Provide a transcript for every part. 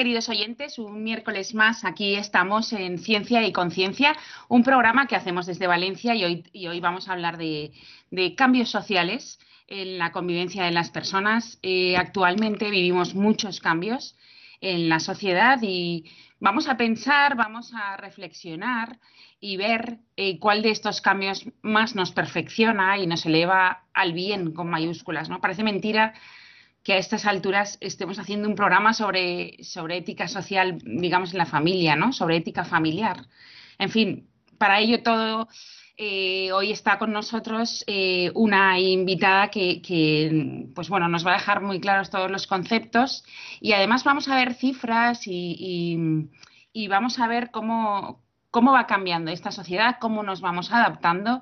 Queridos oyentes. Un miércoles más aquí estamos en Ciencia y Conciencia, un programa que hacemos desde Valencia y hoy, vamos a hablar de, cambios sociales en la convivencia de las personas. Eh, actualmente vivimos muchos cambios en la sociedad y vamos a pensar, vamos a reflexionar y ver eh, cuál de estos cambios más nos perfecciona y nos eleva al bien con mayúsculas. ¿no? Parece mentira que a estas alturas estemos haciendo un programa sobre, sobre ética social, digamos, en la familia, ¿no? Sobre ética familiar. En fin, para ello todo, eh, hoy está con nosotros eh, una invitada que, pues bueno, nos va a dejar muy claros todos los conceptos y además vamos a ver cifras y, y vamos a ver cómo, cómo va cambiando esta sociedad, cómo nos vamos adaptando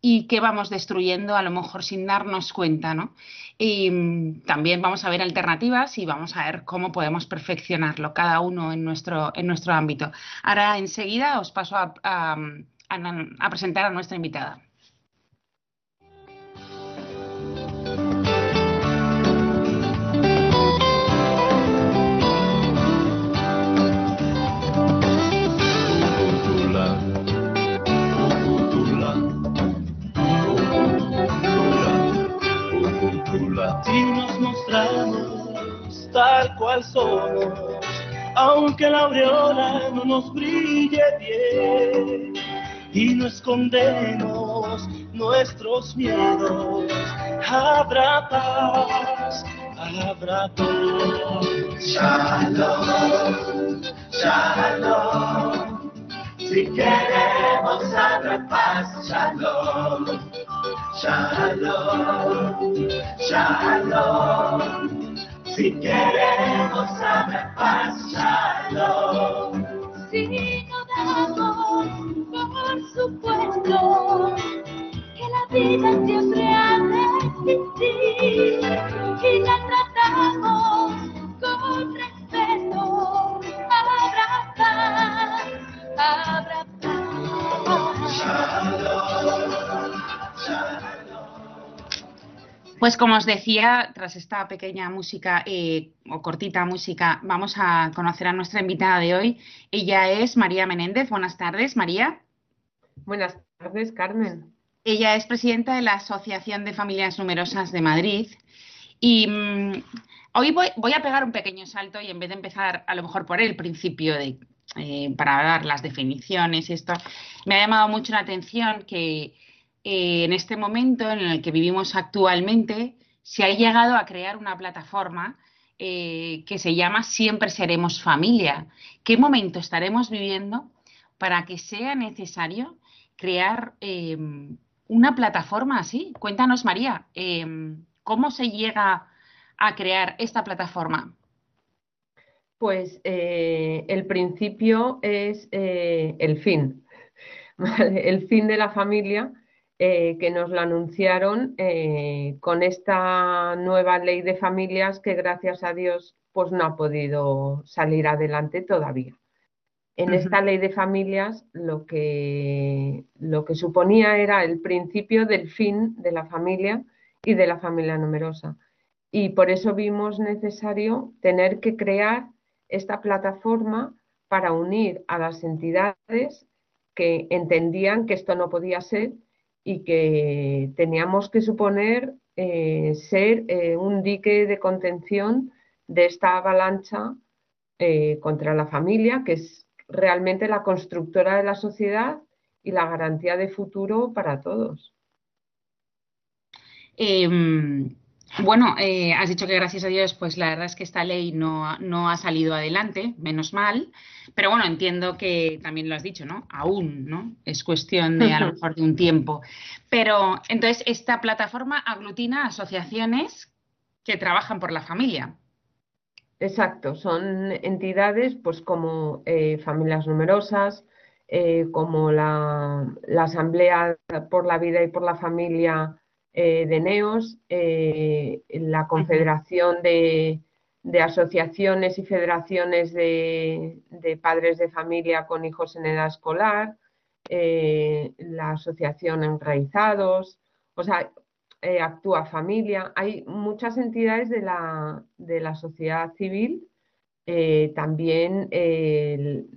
y qué vamos destruyendo a lo mejor sin darnos cuenta, ¿no? Y mm, también vamos a ver alternativas y vamos a ver cómo podemos perfeccionarlo cada uno en nuestro, en nuestro ámbito. Ahora enseguida os paso a presentar a nuestra invitada. Y nos mostramos tal cual somos, aunque la aureola no nos brille bien y no escondemos nuestros miedos. Habrá paz, habrá paz. Shalom, shalom. Si queremos habrá paz, shalom. Shalom, shalom. Si queremos saber paz, shalom. Si no damos, por supuesto, que la vida siempre ha de existir y la tratamos con respeto. Habrá paz, habrá paz. Shalom. Pues como os decía, tras esta pequeña música eh, o cortita música, vamos a conocer a nuestra invitada de hoy. Ella es María Menéndez. Buenas tardes, María. Buenas tardes, Carmen. Ella es presidenta de la Asociación de Familias Numerosas de Madrid. Y mm, hoy voy, a pegar un pequeño salto y en vez de empezar a lo mejor por el principio de, eh, para dar las definiciones y esto, me ha llamado mucho la atención que eh, en este momento en el que vivimos actualmente, se ha llegado a crear una plataforma eh, que se llama Siempre Seremos Familia. ¿Qué momento estaremos viviendo para que sea necesario crear em, una plataforma así? Cuéntanos, María, em, ¿cómo se llega a crear esta plataforma? Pues eh, el principio es el fin, el fin de la familia eh, que nos la anunciaron eh, con esta nueva ley de familias que gracias a Dios pues no ha podido salir adelante todavía. En esta ley de familias lo que, lo que suponía era el principio del fin de la familia y de la familia numerosa. Y por eso vimos necesario tener que crear esta plataforma para unir a las entidades que entendían que esto no podía ser y que teníamos que suponer eh, ser eh, un dique de contención de esta avalancha eh, contra la familia, que es realmente la constructora de la sociedad y la garantía de futuro para todos. Bueno, eh, has dicho que gracias a Dios, pues la verdad es que esta ley no, no, ha salido adelante, menos mal, pero bueno, entiendo que también lo has dicho, ¿no? Aún, ¿no? Es cuestión de a lo mejor de un tiempo. Pero entonces, esta plataforma aglutina asociaciones que trabajan por la familia. exacto, son entidades pues como eh, familias numerosas, eh, como la, la, Asamblea por la Vida y por la Familia eh, de NEOS, la Confederación de, de, Asociaciones y Federaciones de, de, Padres de Familia con Hijos en Edad Escolar, la Asociación Enraizados, o sea, eh, actúa familia. Hay muchas entidades de la, de la sociedad civil, eh, también el,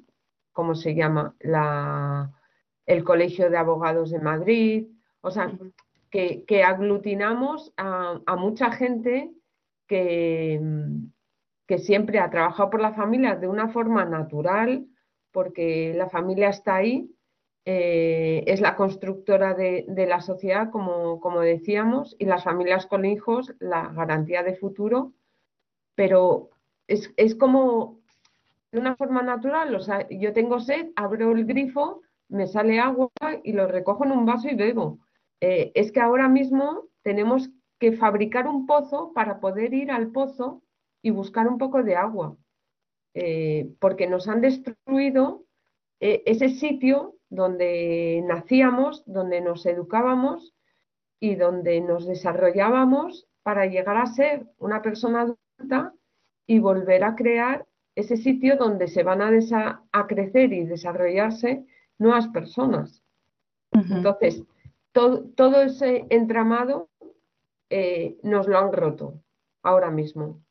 ¿cómo se llama? La, el Colegio de Abogados de Madrid, o sea, que, aglutinamos a, a, mucha gente que, siempre ha trabajado por la familia de una forma natural, porque la familia está ahí eh, es la constructora de, de la sociedad, como, como, decíamos, y las familias con hijos, la garantía de futuro, pero es, es como de una forma natural, o sea, yo tengo sed, abro el grifo, me sale agua y lo recojo en un vaso y bebo. Eh, es que ahora mismo tenemos que fabricar un pozo para poder ir al pozo y buscar un poco de agua, eh, porque nos han destruido eh, ese sitio donde nacíamos, donde nos educábamos y donde nos desarrollábamos para llegar a ser una persona adulta y volver a crear ese sitio donde se van a, a crecer y desarrollarse nuevas personas. Entonces, todo ese entramado eh, nos lo han roto ahora mismo.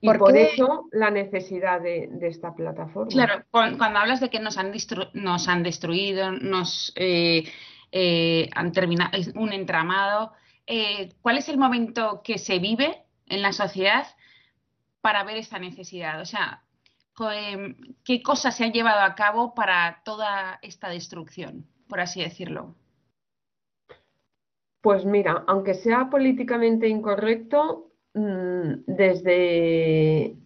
Y por, eso la necesidad de, esta plataforma. Claro, cuando hablas de que nos han, nos han destruido, nos eh, eh, han terminado un entramado, eh, ¿cuál es el momento que se vive en la sociedad para ver esta necesidad? O sea, ¿qué cosas se han llevado a cabo para toda esta destrucción, por así decirlo? Pues mira, aunque sea políticamente incorrecto, Mm, desde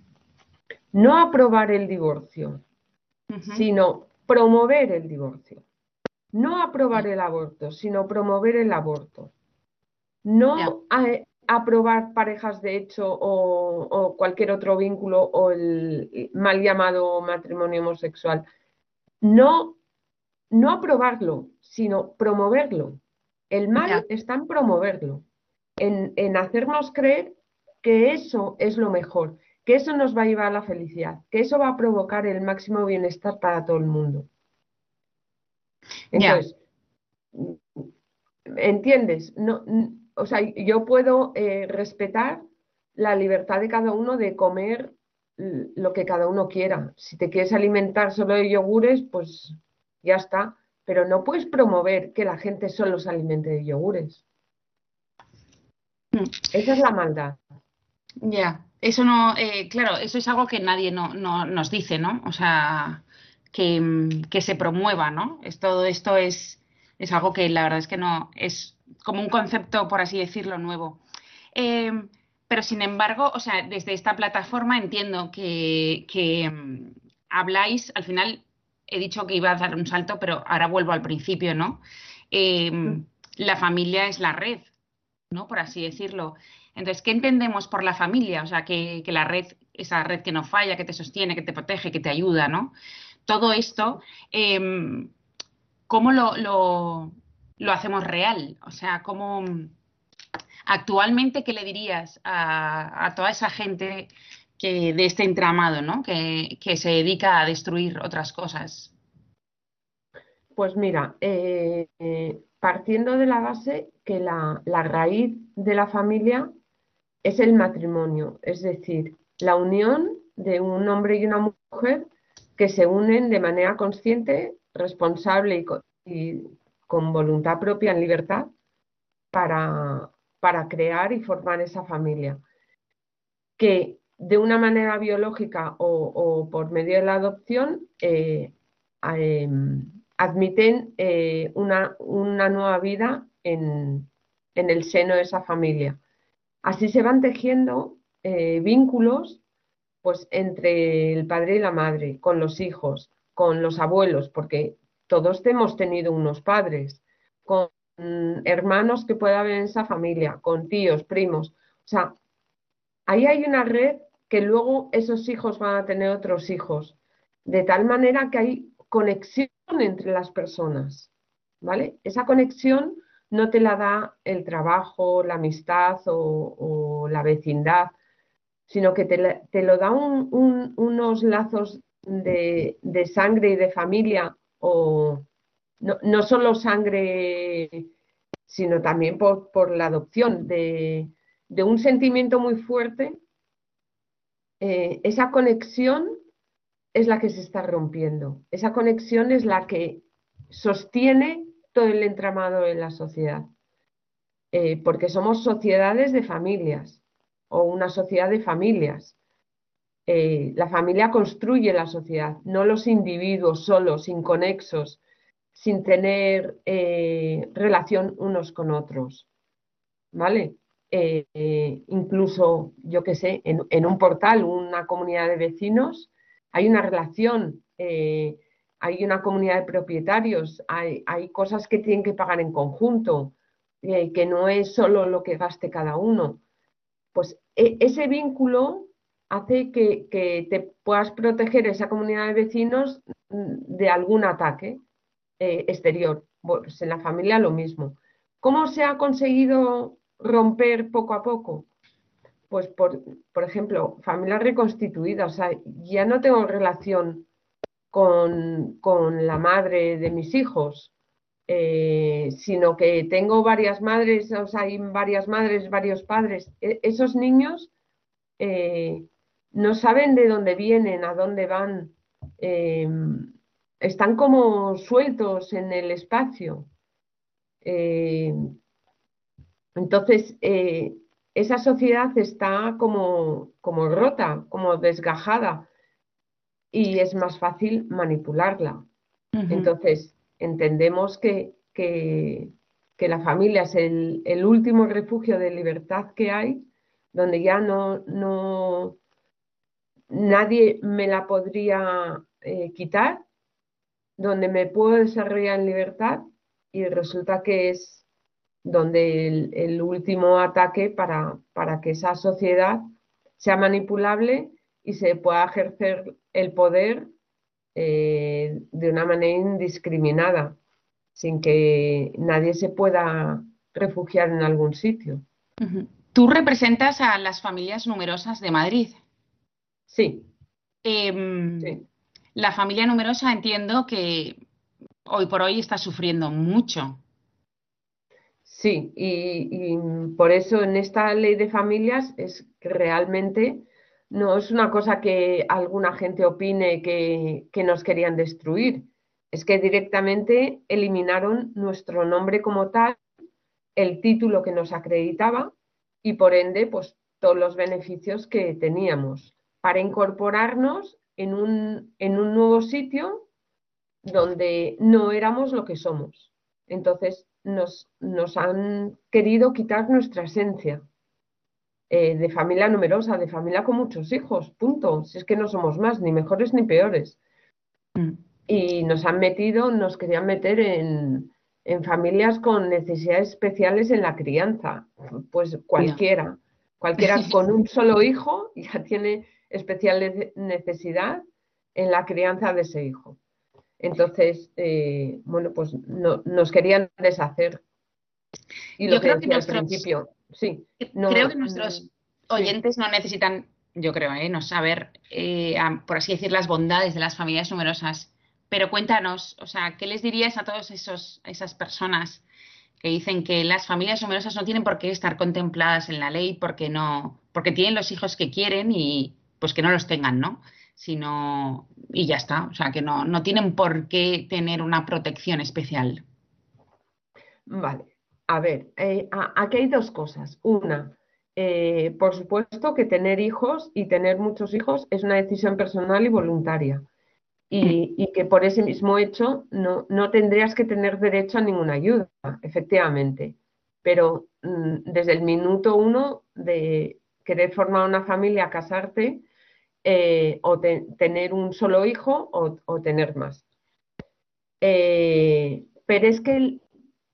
no aprobar el divorcio, sino promover el divorcio. No aprobar el aborto, sino promover el aborto. No aprobar parejas de hecho o, cualquier otro vínculo o el mal llamado matrimonio homosexual. No, no aprobarlo, sino promoverlo. El mal está en promoverlo, en, en hacernos creer que eso es lo mejor, que eso nos va a llevar a la felicidad, que eso va a provocar el máximo bienestar para todo el mundo. Entonces, ¿entiendes? No, o sea, yo puedo eh, respetar la libertad de cada uno de comer lo que cada uno quiera. Si te quieres alimentar solo de yogures, pues ya está. Pero no puedes promover que la gente solo se alimente de yogures. Mm. Esa es la maldad. Ya, eso no, eh, claro, eso es algo que nadie no, no, nos dice, ¿no? O sea, que, que, se promueva, ¿no? Es, todo esto es, es algo que la verdad es que no, es como un concepto, por así decirlo, nuevo. Eh, pero sin embargo, o sea, desde esta plataforma entiendo que, que um, habláis, al final he dicho que iba a dar un salto, pero ahora vuelvo al principio, ¿no? Eh, mm. La familia es la red, ¿no? Por así decirlo. Entonces, ¿qué entendemos por la familia? O sea, que, la red, esa red que no falla, que te sostiene, que te protege, que te ayuda, ¿no? Todo esto, em, ¿cómo lo, lo, hacemos real? O sea, ¿cómo actualmente qué le dirías a, toda esa gente que, de este entramado, ¿no? Que, se dedica a destruir otras cosas? Pues mira, eh, eh, partiendo de la base que la, la raíz de la familia es el matrimonio, es decir, la unión de un hombre y una mujer que se unen de manera consciente, responsable y con, voluntad propia en libertad para, para, crear y formar esa familia. Que de una manera biológica o, por medio de la adopción eh, em, admiten eh, una, una, nueva vida en, en el seno de esa familia. Así se van tejiendo eh, vínculos pues, entre el padre y la madre, con los hijos, con los abuelos, porque todos hemos tenido unos padres, con hermanos que pueda haber en esa familia, con tíos, primos. O sea, ahí hay una red que luego esos hijos van a tener otros hijos, de tal manera que hay conexión entre las personas, ¿vale? Esa conexión no te la da el trabajo, la amistad o, la vecindad, sino que te, lo da unos lazos de, sangre y de familia, o no, solo sangre, sino también por, la adopción, de, un sentimiento muy fuerte. Eh, esa conexión es la que se está rompiendo. Esa conexión es la que sostiene todo el entramado de la sociedad. Eh, porque somos sociedades de familias o una sociedad de familias. Eh, la familia construye la sociedad, no los individuos solos, inconexos, sin tener relación unos con otros. ¿Vale? Incluso, yo qué sé, en, un portal, una comunidad de vecinos, hay una relación, eh, hay una comunidad de propietarios, hay, cosas que tienen que pagar en conjunto, eh, que no es solo lo que gaste cada uno. Pues e, ese vínculo hace que, te puedas proteger esa comunidad de vecinos mm, de algún ataque eh, exterior. Pues en la familia lo mismo. ¿Cómo se ha conseguido romper poco a poco? pues por, por ejemplo, familias reconstituidas, o sea, ya no tengo relación con, la madre de mis hijos, eh, sino que tengo varias madres, o sea, hay varias madres, varios padres. E, esos niños eh, no saben de dónde vienen, a dónde van, eh, están como sueltos en el espacio. Entonces, esa sociedad está como, como rota, como desgajada y es más fácil manipularla. Entonces, entendemos que, que, la familia es el, último refugio de libertad que hay, donde ya no, no nadie me la podría eh, quitar, donde me puedo desarrollar en libertad y resulta que es donde el, último ataque para, para, que esa sociedad sea manipulable y se pueda ejercer el poder eh, de una manera indiscriminada, sin que nadie se pueda refugiar en algún sitio. Tú representas a las familias numerosas de Madrid. sí. Em, la familia numerosa entiendo que hoy por hoy está sufriendo mucho Sí, y, por eso en esta ley de familias es que realmente no es una cosa que alguna gente opine que, nos querían destruir, es que directamente eliminaron nuestro nombre como tal, el título que nos acreditaba y por ende pues todos los beneficios que teníamos para incorporarnos en un, en un nuevo sitio donde no éramos lo que somos. Entonces, nos, nos han querido quitar nuestra esencia eh, de familia numerosa, de familia con muchos hijos, punto. Si es que no somos más, ni mejores ni peores. Mm. Y nos han metido, nos querían meter en, familias con necesidades especiales en la crianza. Pues cualquiera, cualquiera con un solo hijo ya tiene especial necesidad en la crianza de ese hijo. Entonces, eh, bueno, pues no, nos querían deshacer. Y lo yo que creo al principio, sí. creo que nuestros oyentes no necesitan, yo creo, ¿eh? no saber, eh, por así decir, las bondades de las familias numerosas. Pero cuéntanos, o sea, ¿qué les dirías a todas esas personas que dicen que las familias numerosas no tienen por qué estar contempladas en la ley porque no, porque tienen los hijos que quieren y pues que no los tengan, ¿no? Sino y ya está, o sea que no, no tienen por qué tener una protección especial. Vale, a ver, eh, aquí hay dos cosas. Una, eh, por supuesto que tener hijos y tener muchos hijos es una decisión personal y voluntaria. Y, y, que por ese mismo hecho no, no, tendrías que tener derecho a ninguna ayuda, efectivamente. Pero mm, desde el minuto uno de querer formar una familia, casarte, eh, o tener un solo hijo o, tener más. Eh, pero es que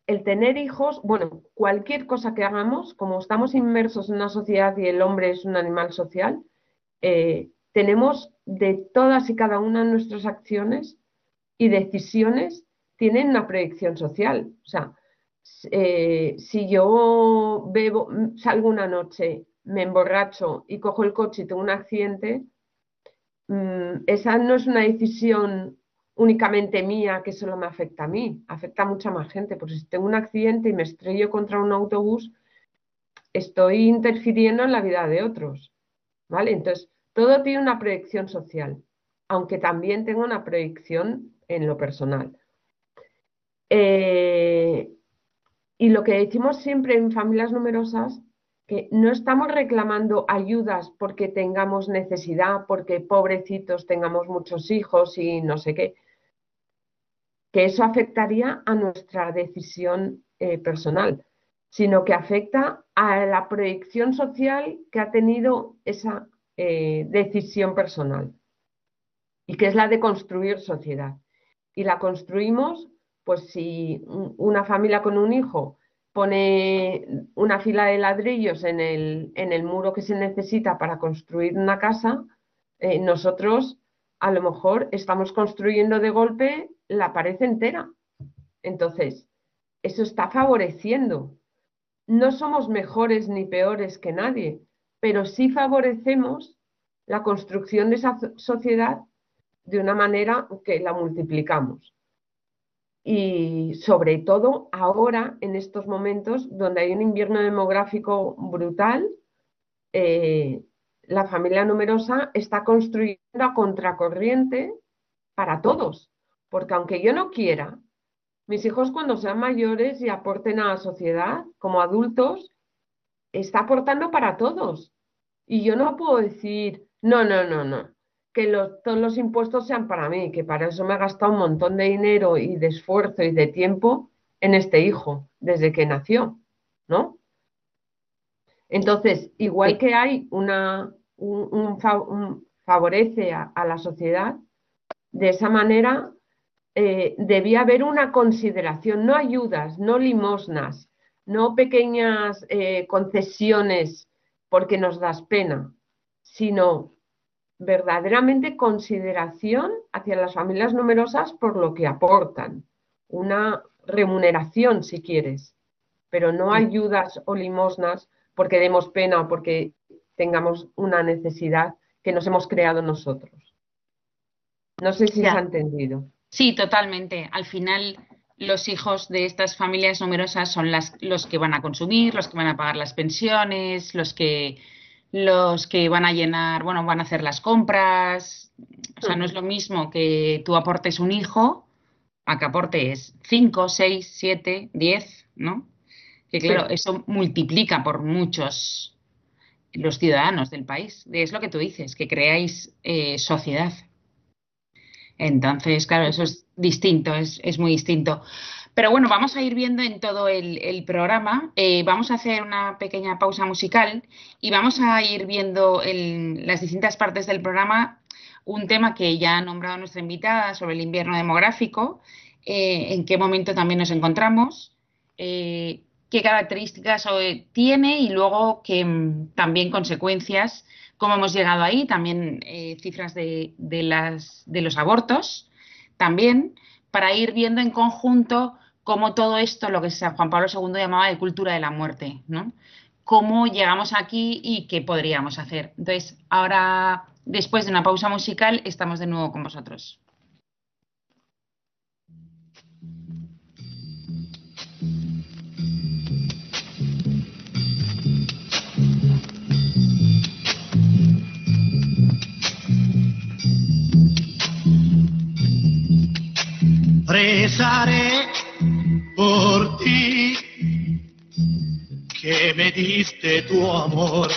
el, tener hijos, bueno, cualquier cosa que hagamos, como estamos inmersos en una sociedad y el hombre es un animal social, eh, tenemos de todas y cada una de nuestras acciones y decisiones tienen una proyección social. O sea, si yo bebo, salgo una noche, me emborracho y cojo el coche y tengo un accidente, mm, esa no es una decisión únicamente mía que solo me afecta a mí, afecta a mucha más gente. Porque si tengo un accidente y me estrello contra un autobús, estoy interfiriendo en la vida de otros. ¿Vale? Entonces, todo tiene una proyección social, aunque también tenga una proyección en lo personal. Eh, y lo que decimos siempre en familias numerosas, que no estamos reclamando ayudas porque tengamos necesidad, porque pobrecitos tengamos muchos hijos y no sé qué, que eso afectaría a nuestra decisión eh, personal, sino que afecta a la proyección social que ha tenido esa eh, decisión personal y que es la de construir sociedad. Y la construimos, pues si una familia con un hijo pone una fila de ladrillos en el, en el muro que se necesita para construir una casa, eh, nosotros a lo mejor estamos construyendo de golpe la pared entera. Entonces, eso está favoreciendo. No somos mejores ni peores que nadie, pero sí favorecemos la construcción de esa sociedad de una manera que la multiplicamos. Y sobre todo ahora, en estos momentos donde hay un invierno demográfico brutal, eh, la familia numerosa está construyendo a contracorriente para todos. Porque aunque yo no quiera, mis hijos cuando sean mayores y aporten a la sociedad como adultos, está aportando para todos. Y yo no puedo decir, no, no, no, no, que todos los impuestos sean para mí, que para eso me he gastado un montón de dinero y de esfuerzo y de tiempo en este hijo desde que nació, ¿no? Entonces, igual que hay una, un, favorece a, la sociedad, de esa manera eh, debía haber una consideración, no ayudas, no limosnas, no pequeñas eh, concesiones porque nos das pena, sino verdaderamente consideración hacia las familias numerosas por lo que aportan, una remuneración si quieres, pero no ayudas o limosnas porque demos pena o porque tengamos una necesidad que nos hemos creado nosotros. No sé si se ha entendido. Sí, totalmente. Al final, los hijos de estas familias numerosas son las, los que van a consumir, los que van a pagar las pensiones, los que los que van a llenar, bueno, van a hacer las compras. O sea, no es lo mismo que tú aportes un hijo a que aportes 5, 6, 7, 10, ¿no? Que claro, eso multiplica por muchos los ciudadanos del país. Es lo que tú dices, que creáis eh, sociedad. Entonces, claro, eso es distinto, es, es, muy distinto. Pero bueno, vamos a ir viendo en todo el, programa. Eh, vamos a hacer una pequeña pausa musical y vamos a ir viendo en las distintas partes del programa un tema que ya ha nombrado nuestra invitada sobre el invierno demográfico, eh, en qué momento también nos encontramos, eh, qué características tiene y luego qué mm, también consecuencias, cómo hemos llegado ahí, también cifras de, de, las, de los abortos, también para ir viendo en conjunto cómo todo esto, lo que San Juan Pablo II llamaba de cultura de la muerte, ¿no? Cómo llegamos aquí y qué podríamos hacer. Entonces, ahora, después de una pausa musical, estamos de nuevo con vosotros. Por ti, que me diste tu amor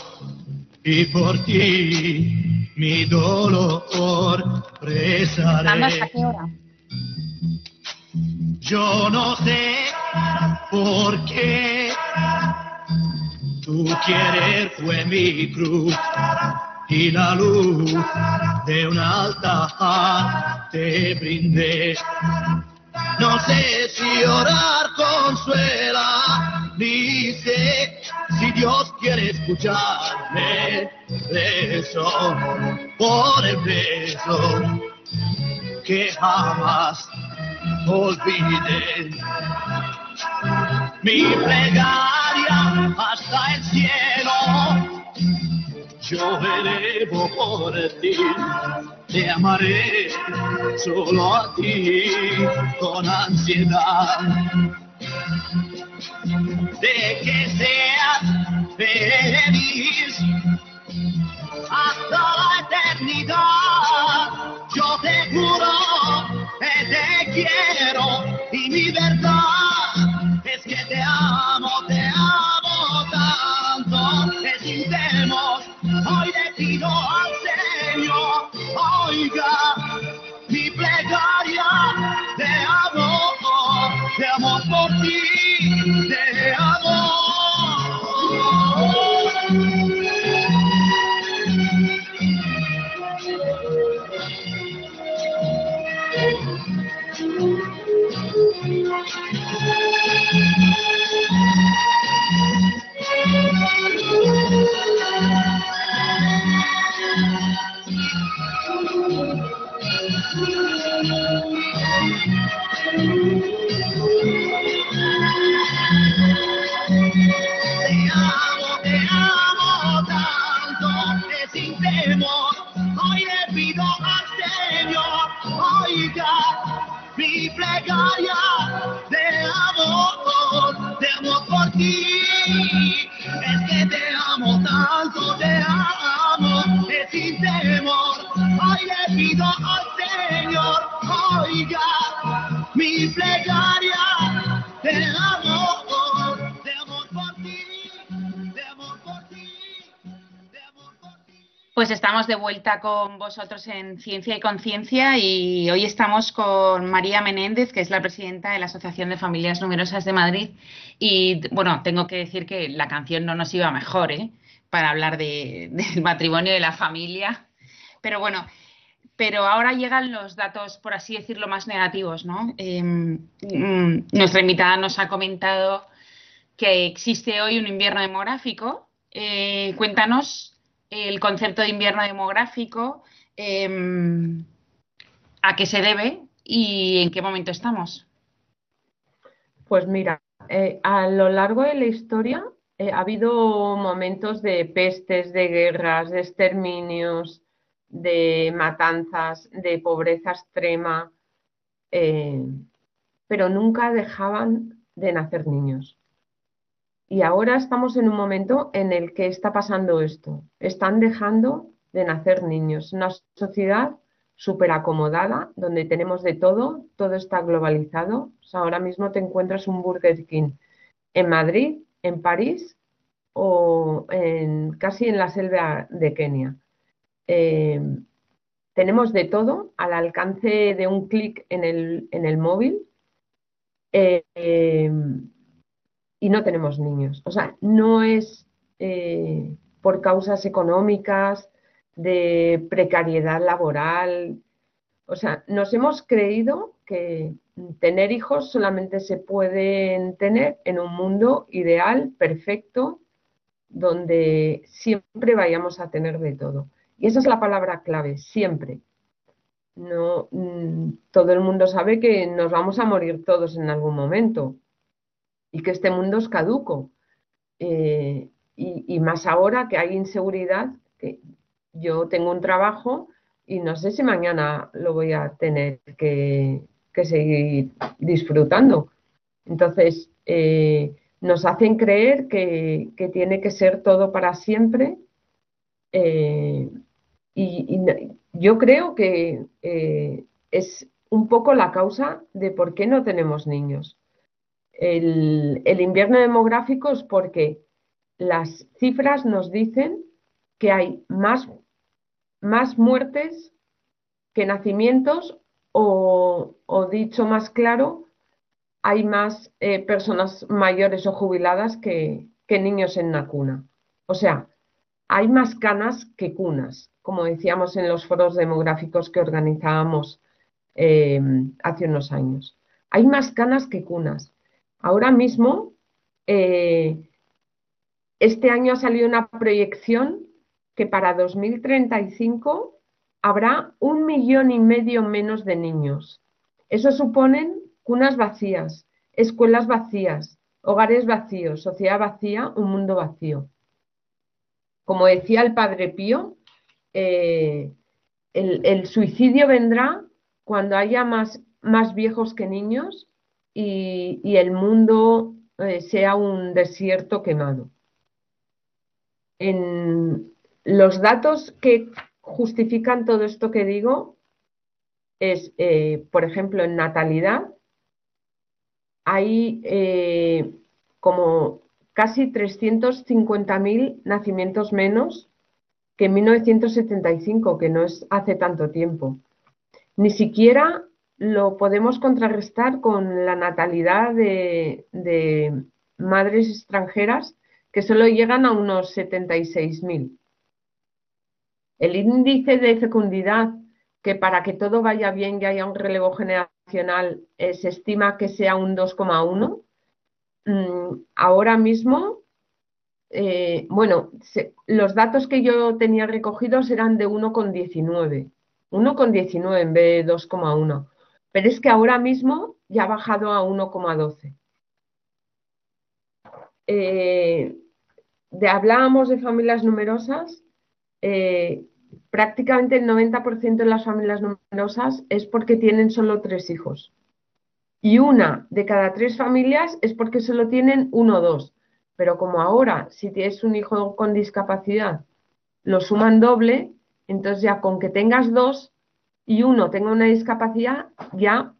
y por ti mi dolor rezaré. Yo no sé por qué tu querer fue mi cruz y la luz de un altar te brindé. No sé si orar consuela, sé si Dios quiere escucharme, preso por el beso que jamás olvide. Mi plegaria hasta el cielo, elevo por ti, te amaré solo a ti con ansiedad. De que seas feliz hasta la eternidad. Yo te juro que te quiero mi verdad hoy le pido al Señor, oiga mi plegaria, te amo, te amo por ti, te amo. Te amo tanto que sin temor de vuelta con vosotros en Ciencia y Conciencia y hoy estamos con María Menéndez, que es la presidenta de la Asociación de Familias Numerosas de Madrid. Y bueno, tengo que decir que la canción no nos iba mejor, ¿eh? Para hablar de- del matrimonio y de la familia. Pero bueno, pero ahora llegan los datos, por así decirlo, más negativos, ¿no? Eh, mm, nuestra invitada nos ha comentado que existe hoy un invierno demográfico. Eh, cuéntanos el concepto de invierno demográfico, em, a qué se debe y en qué momento estamos. Pues mira, eh, a lo largo de la historia eh, ha habido momentos de pestes, de guerras, de exterminios, de matanzas, de pobreza extrema, eh, pero nunca dejaban de nacer niños. Y ahora estamos en un momento en el que está pasando esto. Están dejando de nacer niños. Una sociedad súper acomodada, donde tenemos de todo, todo está globalizado. Ahora mismo te encuentras un Burger King en Madrid, en París o en, casi en la selva de Kenia. Eh, tenemos de todo al alcance de un clic en el, en el móvil eh, eh, y no tenemos niños. O sea, no es eh, por causas económicas, de precariedad laboral. O sea, nos hemos creído que tener hijos solamente se pueden tener en un mundo ideal, perfecto, donde siempre vayamos a tener de todo. Y esa es la palabra clave, siempre. No, mm, todo el mundo sabe que nos vamos a morir todos en algún momento y que este mundo es caduco. Eh, y, más ahora que hay inseguridad, que yo tengo un trabajo y no sé si mañana lo voy a tener que, seguir disfrutando. Entonces, eh, nos hacen creer que, tiene que ser todo para siempre. eh, y, yo creo que es un poco la causa de por qué no tenemos niños. El, invierno demográfico es porque las cifras nos dicen que hay más, más muertes que nacimientos o, dicho más claro, hay más eh, personas mayores o jubiladas que, que niños en la cuna. O sea, hay más canas que cunas, como decíamos en los foros demográficos que organizábamos eh, hace unos años. Hay más canas que cunas. Ahora mismo, eh, este año ha salido una proyección que para 2035 habrá un millón y medio menos de niños. Eso suponen cunas vacías, escuelas vacías, hogares vacíos, sociedad vacía, un mundo vacío. Como decía el padre Pío, eh, el, suicidio vendrá cuando haya más, más viejos que niños y, el mundo eh, sea un desierto quemado. En los datos que justifican todo esto que digo es, eh, por ejemplo, en natalidad, hay eh, como casi 350.000 nacimientos menos que en 1975, que no es hace tanto tiempo. Ni siquiera lo podemos contrarrestar con la natalidad de, madres extranjeras que solo llegan a unos 76.000. El índice de fecundidad, que para que todo vaya bien y haya un relevo generacional, eh, se estima que sea un 2,1. Mm, ahora mismo, eh, bueno, los datos que yo tenía recogidos eran de 1,19. 1,19 en vez de 2,1. Pero es que ahora mismo ya ha bajado a 1,12. Eh, de, hablábamos de familias numerosas, prácticamente el 90% de las familias numerosas es porque tienen solo tres hijos. Y una de cada tres familias es porque solo tienen uno o dos. Pero como ahora, si tienes un hijo con discapacidad, lo suman doble, entonces ya con que tengas dos y uno tenga una discapacidad, ya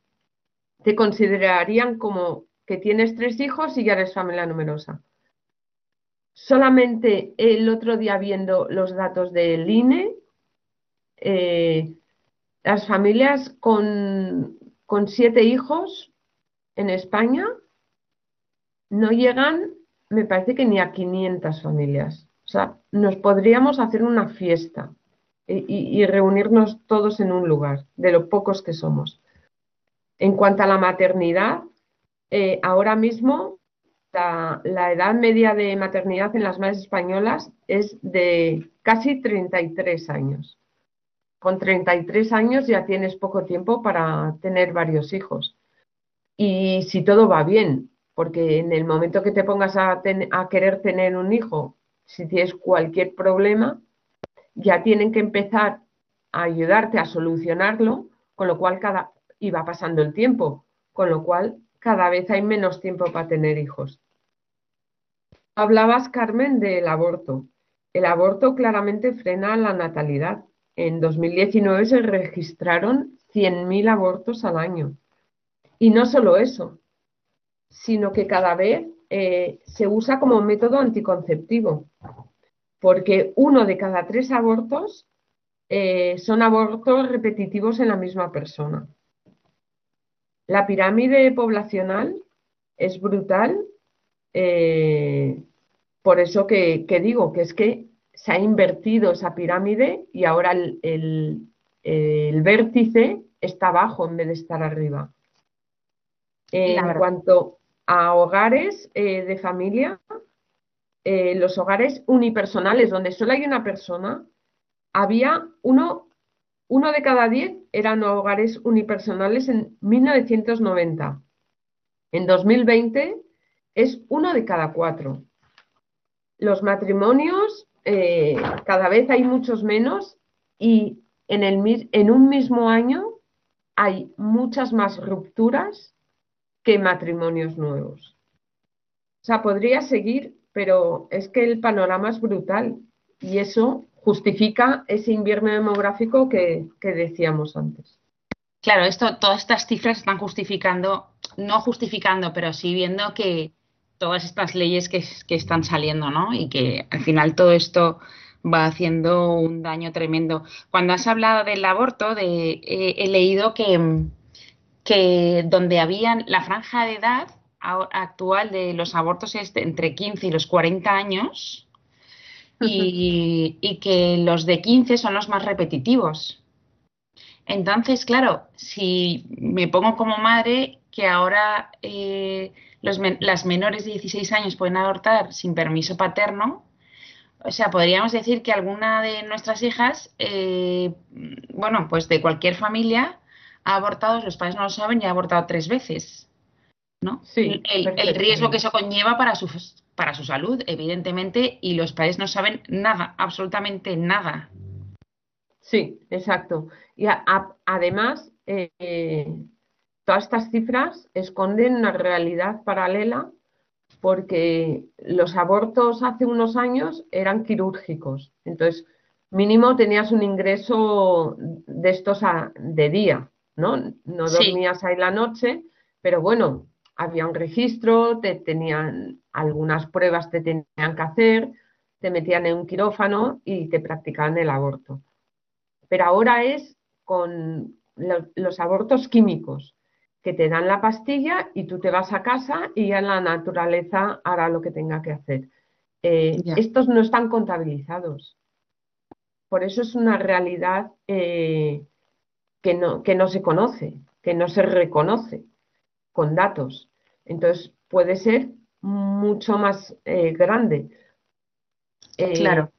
te considerarían como que tienes tres hijos y ya eres familia numerosa. Solamente el otro día viendo los datos del INE, eh, las familias con, siete hijos en España no llegan, me parece que ni a 500 familias. O sea, nos podríamos hacer una fiesta y, reunirnos todos en un lugar, de lo pocos que somos. En cuanto a la maternidad, eh, ahora mismo la, la, edad media de maternidad en las madres españolas es de casi 33 años con 33 años ya tienes poco tiempo para tener varios hijos. Y si todo va bien, porque en el momento que te pongas a, querer tener un hijo, si tienes cualquier problema, ya tienen que empezar a ayudarte a solucionarlo, con lo cual cada iba pasando el tiempo, con lo cual cada vez hay menos tiempo para tener hijos. Hablabas, Carmen, del aborto. El aborto claramente frena la natalidad en 2019 se registraron 100.000 abortos al año. Y no solo eso, sino que cada vez eh, se usa como método anticonceptivo, porque uno de cada tres abortos eh, son abortos repetitivos en la misma persona. La pirámide poblacional es brutal, eh, por eso que, digo que es que se ha invertido esa pirámide y ahora el, vértice está abajo en vez de estar arriba. En cuanto a hogares eh, de familia, eh, los hogares unipersonales, donde solo hay una persona, había uno, uno de cada diez eran hogares unipersonales en 1990. En 2020 es uno de cada cuatro. Los matrimonios eh, cada vez hay muchos menos y en, el, en un mismo año hay muchas más rupturas que matrimonios nuevos. O sea, podría seguir, pero es que el panorama es brutal y eso justifica ese invierno demográfico que, decíamos antes. Claro, esto, todas estas cifras están justificando, no justificando, pero sí viendo que, todas estas leyes que, están saliendo, ¿no? Y que al final todo esto va haciendo un daño tremendo. Cuando has hablado del aborto, de, he leído que, que donde habían la franja de edad actual de los abortos es entre 15 y los 40 años y, y, que los de 15 son los más repetitivos. Entonces, claro, si me pongo como madre que ahora eh, las menores de 16 años pueden abortar sin permiso paterno, o sea, podríamos decir que alguna de nuestras hijas, eh, bueno, pues de cualquier familia, ha abortado, los padres no lo saben y ha abortado tres veces. ¿No? Sí, el, el riesgo que eso conlleva para su, para su salud, evidentemente, y los padres no saben nada, absolutamente nada. Sí, exacto. Y a- a- además, eh, todas estas cifras esconden una realidad paralela porque los abortos hace unos años eran quirúrgicos. Entonces, mínimo tenías un ingreso de estos a- de día, ¿no? No Sí. dormías ahí la noche, pero bueno, había un registro, te tenían algunas pruebas te tenían que hacer, te metían en un quirófano y te practicaban el aborto. Pero ahora es con lo- los abortos químicos, que te dan la pastilla y tú te vas a casa y ya la naturaleza hará lo que tenga que hacer. Eh, estos no están contabilizados. Por eso es una realidad eh, que no, que no se conoce, que no se reconoce con datos. Entonces puede ser mucho más eh, grande. Eh, Claro.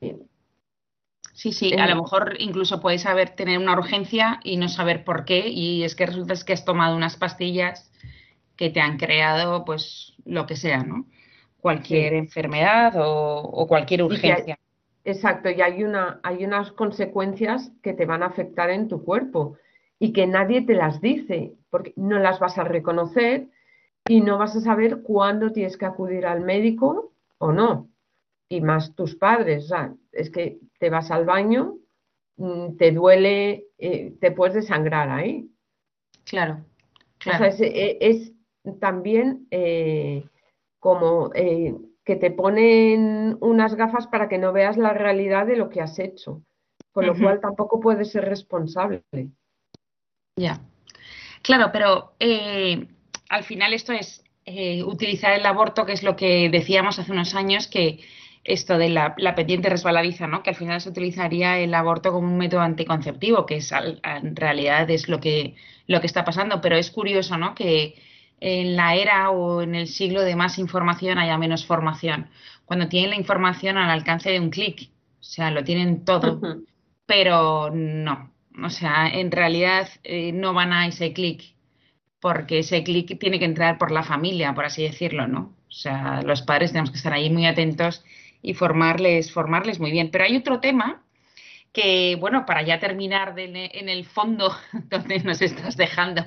Sí, sí, a Eh, lo mejor incluso puedes saber tener una urgencia y no saber por qué, y es que resulta es que has tomado unas pastillas que te han creado, pues, lo que sea, ¿no? Cualquier Sí. enfermedad o, o cualquier Y que hay- urgencia. Exacto, y hay una, hay unas consecuencias que te van a afectar en tu cuerpo y que nadie te las dice, porque no las vas a reconocer y no vas a saber cuándo tienes que acudir al médico o no. Y más tus padres, o sea, es que te vas al baño, mm, te duele, eh, te puedes desangrar ahí. Claro, O sea, claro. es, es también eh, como eh, que te ponen unas gafas para que no veas la realidad de lo que has hecho, con lo cual tampoco puedes ser responsable. Ya. Claro, pero eh, al final esto es eh, utilizar el aborto, que es lo que decíamos hace unos años, que esto de la, la pendiente resbaladiza, ¿no? Que al final se utilizaría el aborto como un método anticonceptivo, que es al- en realidad es lo que, lo que está pasando. Pero es curioso, ¿no? Que en la era o en el siglo de más información haya menos formación. Cuando tienen la información al alcance de un clic, o sea, lo tienen todo pero no. O sea, en realidad eh, no van a ese clic, porque ese clic tiene que entrar por la familia, por así decirlo, ¿no? O sea, los padres tenemos que estar ahí muy atentos y formarles, formarles muy bien. Pero hay otro tema que, bueno, para ya terminar de- en el fondo donde nos estás dejando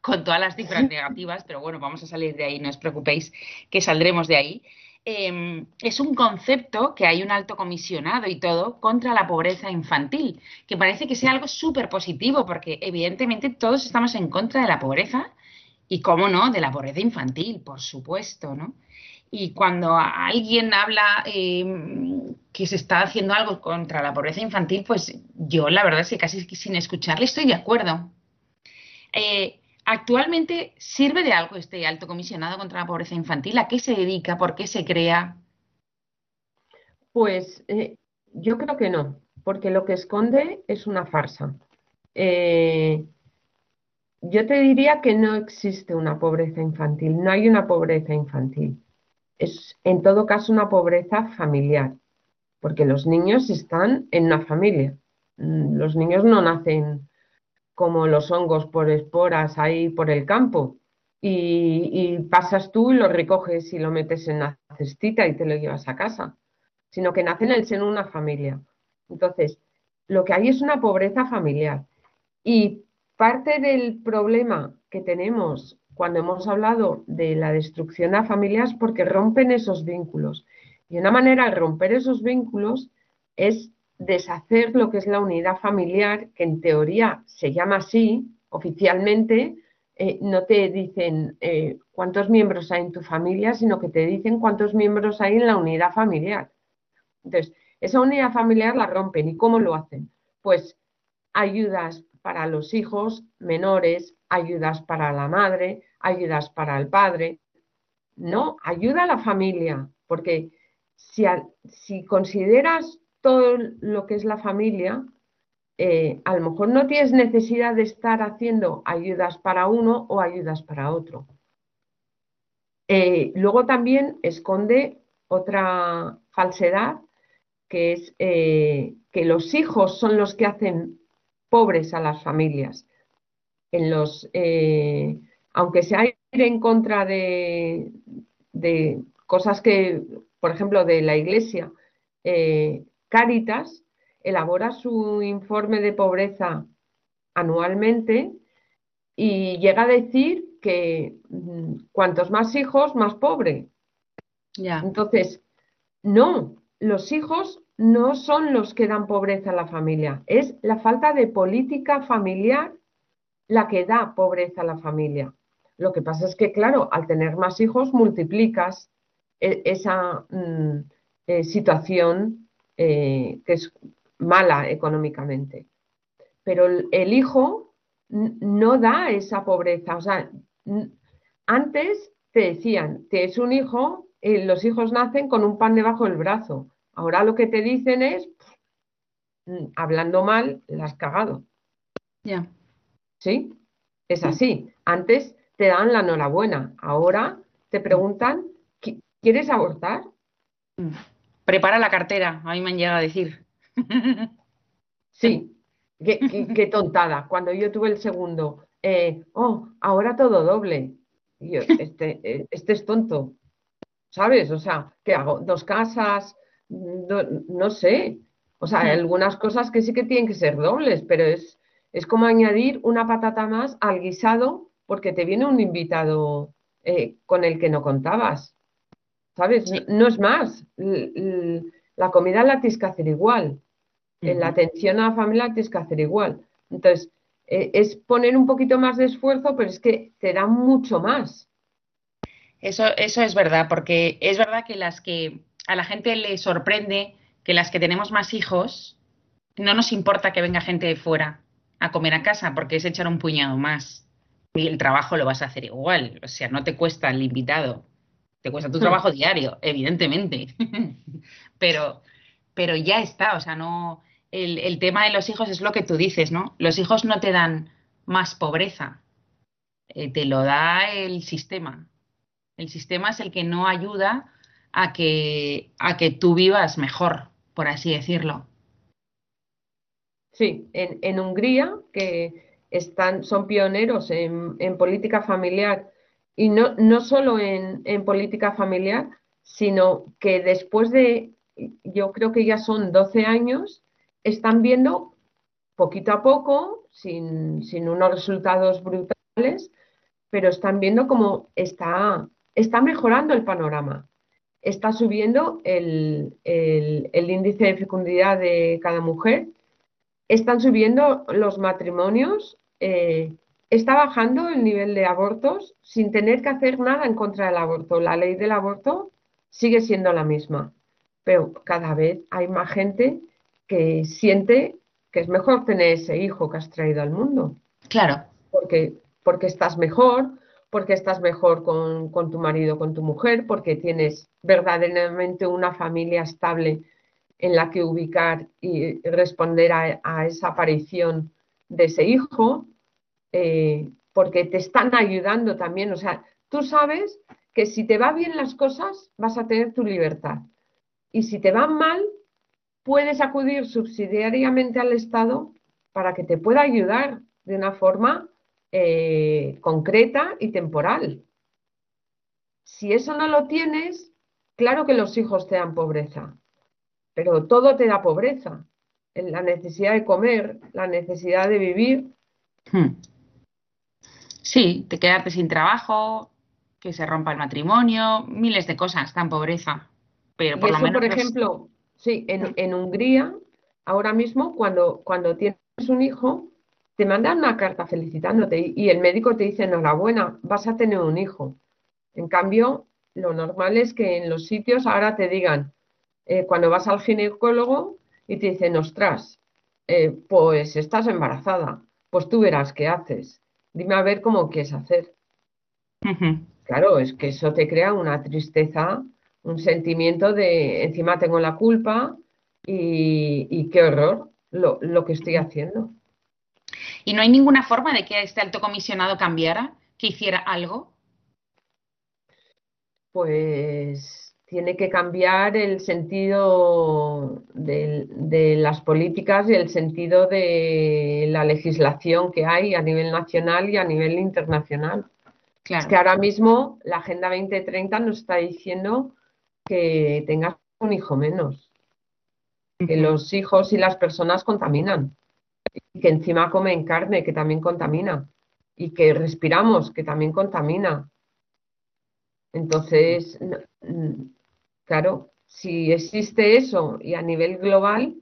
con todas las cifras negativas, pero bueno, vamos a salir de ahí, no os preocupéis, que saldremos de ahí. Eh, es un concepto que hay un alto comisionado y todo contra la pobreza infantil, que parece que sea algo súper positivo, porque evidentemente todos estamos en contra de la pobreza y, cómo no, de la pobreza infantil, por supuesto, ¿no? Y cuando alguien habla eh, que se está haciendo algo contra la pobreza infantil, pues yo la verdad es que casi sin escucharle estoy de acuerdo. Eh, actualmente sirve de algo este alto comisionado contra la pobreza infantil. ¿A qué se dedica? ¿Por qué se crea? Pues eh, yo creo que no, porque lo que esconde es una farsa. Eh, yo te diría que no existe una pobreza infantil, no hay una pobreza infantil. Es en todo caso una pobreza familiar, porque los niños están en una familia. Mm, Los niños no nacen como los hongos por esporas ahí por el campo y, pasas tú y lo recoges y lo metes en la cestita y te lo llevas a casa, sino que nacen en el seno de una familia. Entonces, lo que hay es una pobreza familiar y parte del problema que tenemos cuando hemos hablado de la destrucción de la familia es porque rompen esos vínculos. Y una manera de romper esos vínculos es deshacer lo que es la unidad familiar, que en teoría se llama así, oficialmente, eh, no te dicen eh, cuántos miembros hay en tu familia, sino que te dicen cuántos miembros hay en la unidad familiar. Entonces, esa unidad familiar la rompen. ¿Y cómo lo hacen? Pues ayudas para los hijos menores, ayudas para la madre, ayudas para el padre. No, ayuda a la familia, porque si, si consideras todo lo que es la familia, eh, a lo mejor no tienes necesidad de estar haciendo ayudas para uno o ayudas para otro. Eh, luego también esconde otra falsedad que es eh, que los hijos son los que hacen pobres a las familias. En los, aunque sea ir en contra de, cosas que, por ejemplo, de la Iglesia, Cáritas elabora su informe de pobreza anualmente y llega a decir que mm, cuantos más hijos, más pobre. Entonces, no, los hijos no son los que dan pobreza a la familia, es la falta de política familiar la que da pobreza a la familia. Lo que pasa es que, claro, al tener más hijos multiplicas e- esa mm, eh, situación eh, que es mala económicamente. Pero el, hijo no da esa pobreza. O sea, antes te decían, tienes un hijo, y los hijos nacen con un pan debajo del brazo. Ahora lo que te dicen es, mm, hablando mal, la has cagado. Ya. ¿Sí? Es así. Antes te dan la enhorabuena. Ahora te preguntan, "¿Qui- ¿quieres abortar? Mm. Prepara la cartera, a mí me han llegado a decir. Sí. Qué, tontada. Cuando yo tuve el segundo, eh, oh, ahora todo doble. Yo, este, eh, este es tonto. ¿Sabes? O sea, ¿qué hago? ¿Dos casas? No, sé. O sea, hay algunas cosas que sí que tienen que ser dobles, pero es, es como añadir una patata más al guisado porque te viene un invitado eh, con el que no contabas. ¿Sabes? Sí. No es más. La comida la tienes que hacer igual. En la atención a la familia tienes que hacer igual. Entonces, eh, es poner un poquito más de esfuerzo, pero es que te da mucho más. Eso, eso es verdad, porque es verdad que las que a la gente le sorprende que las que tenemos más hijos, no nos importa que venga gente de fuera a comer a casa, porque es echar un puñado más. Y el trabajo lo vas a hacer igual. O sea, no te cuesta el invitado. Te cuesta tu Hmm. trabajo diario, evidentemente. Pero, pero ya está. O sea, no. El, el tema de los hijos es lo que tú dices, ¿no? Los hijos no te dan más pobreza. Eh, te lo da el sistema. El sistema es el que no ayuda a que, a que tú vivas mejor, por así decirlo. Sí, en, en Hungría, que están, son pioneros en, en política familiar, y no, no solo en, en política familiar, sino que después de, yo creo que ya son 12 años, están viendo poquito a poco, sin, sin unos resultados brutales, pero están viendo cómo está, está mejorando el panorama. Está subiendo el, el- el índice de fecundidad de cada mujer, están subiendo los matrimonios, eh, está bajando el nivel de abortos sin tener que hacer nada en contra del aborto. La ley del aborto sigue siendo la misma, pero cada vez hay más gente que siente que es mejor tener ese hijo que has traído al mundo. Claro, porque, porque estás mejor, porque estás mejor con, con tu marido, con tu mujer, porque tienes verdaderamente una familia estable en la que ubicar y responder a, a esa aparición de ese hijo, eh, porque te están ayudando también. O sea, tú sabes que si te va bien las cosas, vas a tener tu libertad. Y si te van mal, puedes acudir subsidiariamente al Estado para que te pueda ayudar de una forma eh, concreta y temporal. Si eso no lo tienes, claro que los hijos te dan pobreza, pero todo te da pobreza. La necesidad de comer, la necesidad de vivir. Hmm. Sí, de quedarte sin trabajo, que se rompa el matrimonio, miles de cosas dan pobreza. Pero Y por lo menos por ejemplo, sí, en, en Hungría, ahora mismo, cuando, cuando tienes un hijo, te mandan una carta felicitándote y, y el médico te dice, enhorabuena, vas a tener un hijo. En cambio, lo normal es que en los sitios ahora te digan, eh, cuando vas al ginecólogo y te dicen, ostras, eh, pues estás embarazada, pues tú verás qué haces. Dime a ver cómo quieres hacer. Claro, es que eso te crea una tristeza, un sentimiento de encima tengo la culpa y, y qué horror lo, lo que estoy haciendo. ¿Y no hay ninguna forma de que este alto comisionado cambiara, que hiciera algo? Pues tiene que cambiar el sentido de, de, las políticas y el sentido de la legislación que hay a nivel nacional y a nivel internacional. Claro. Es que ahora mismo la Agenda 2030 nos está diciendo que tengas un hijo menos, que los hijos y las personas contaminan, y que encima comen carne, que también contamina, y que respiramos, que también contamina. Entonces, claro, si existe eso y a nivel global,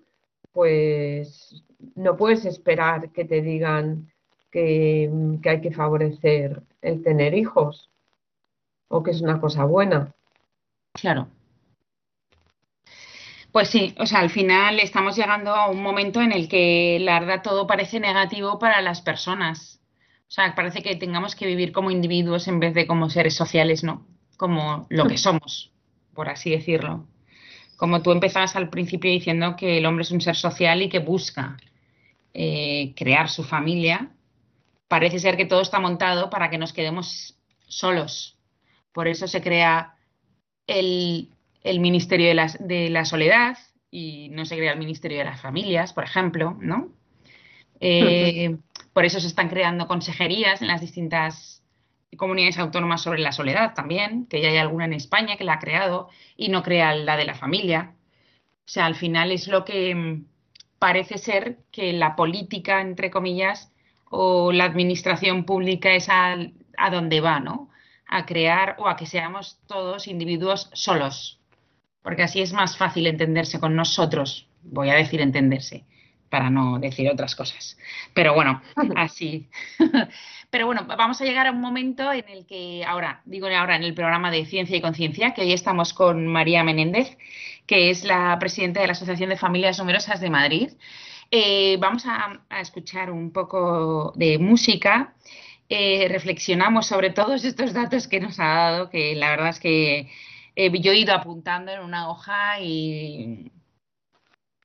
pues no puedes esperar que te digan que, que hay que favorecer el tener hijos o que es una cosa buena. Claro. Pues sí, o sea, al final estamos llegando a un momento en el que la verdad todo parece negativo para las personas. O sea, parece que tengamos que vivir como individuos en vez de como seres sociales, ¿no? Como lo que somos, por así decirlo. Como tú empezabas al principio diciendo que el hombre es un ser social y que busca eh, crear su familia, parece ser que todo está montado para que nos quedemos solos. Por eso se crea el, el Ministerio de la, de la, Soledad y no se crea el Ministerio de las Familias, por ejemplo, ¿no? Eh, por eso se están creando consejerías en las distintas comunidades autónomas sobre la soledad también, que ya hay alguna en España que la ha creado y no crea la de la familia. O sea, al final es lo que mm, parece ser que la política, entre comillas, o la administración pública es a, a donde va, ¿no? A crear o a que seamos todos individuos solos, porque así es más fácil entenderse con nosotros, voy a decir entenderse, para no decir otras cosas. Pero bueno, así. Pero bueno, vamos a llegar a un momento en el que ahora, digo ahora en el programa de Ciencia y Conciencia, que hoy estamos con María Menéndez, que es la presidenta de la Asociación de Familias Numerosas de Madrid. Eh, vamos a, a, escuchar un poco de música. Eh, reflexionamos sobre todos estos datos que nos ha dado, que la verdad es que eh, yo he ido apuntando en una hoja y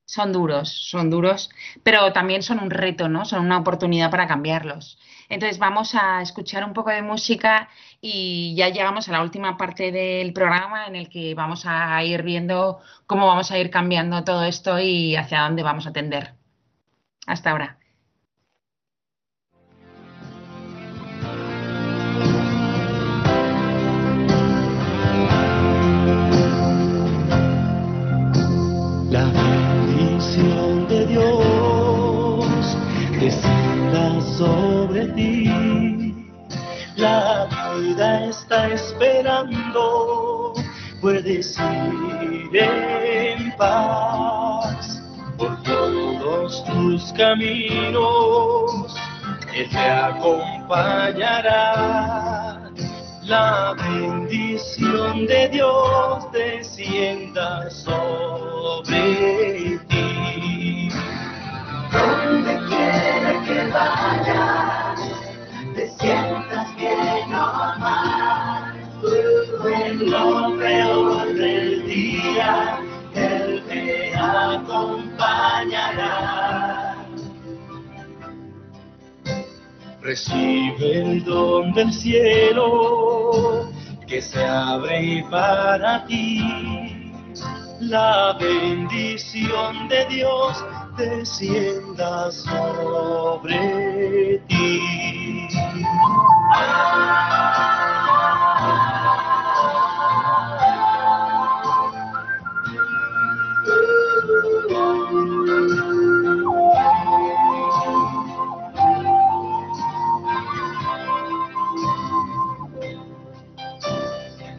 son duros, son duros, pero también son un reto, ¿no? Son una oportunidad para cambiarlos. Entonces vamos a escuchar un poco de música y ya llegamos a la última parte del programa en el que vamos a ir viendo cómo vamos a ir cambiando todo esto y hacia dónde vamos a tender. Hasta ahora. La vida está esperando, puedes ir en paz por todos tus caminos. Él te acompañará. La bendición de Dios descienda sobre ti. Donde quiera que vayas, te sientas bien o mal. En lo peor del día, Él te acompañará. Recibe el don del cielo que se abre para ti. La bendición de Dios descienda sobre ti.